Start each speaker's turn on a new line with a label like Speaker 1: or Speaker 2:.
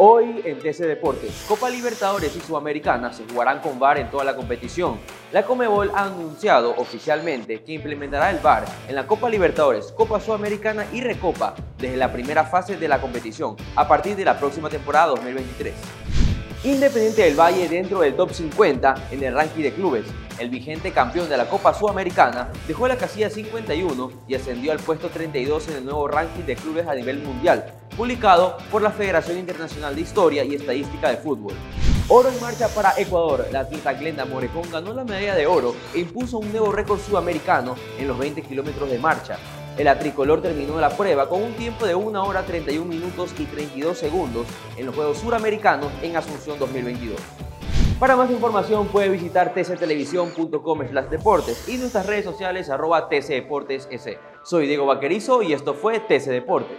Speaker 1: Hoy en TC Deportes, Copa Libertadores y Sudamericana se jugarán con VAR en toda la competición. La Comebol ha anunciado oficialmente que implementará el VAR en la Copa Libertadores, Copa Sudamericana y Recopa desde la primera fase de la competición a partir de la próxima temporada 2023. Independiente del Valle dentro del top 50 en el ranking de clubes. El vigente campeón de la Copa Sudamericana dejó la casilla 51 y ascendió al puesto 32 en el nuevo ranking de clubes a nivel mundial, publicado por la Federación Internacional de Historia y Estadística de Fútbol. Oro en marcha para Ecuador. La atleta Glenda Morejón ganó la medalla de oro e impuso un nuevo récord sudamericano en los 20 kilómetros de marcha. El atricolor terminó la prueba con un tiempo de 1 hora 31 minutos y 32 segundos en los Juegos Suramericanos en Asunción 2022. Para más información puede visitar tctelevisión.com deportes y nuestras redes sociales arroba Soy Diego Vaquerizo y esto fue TC Deportes.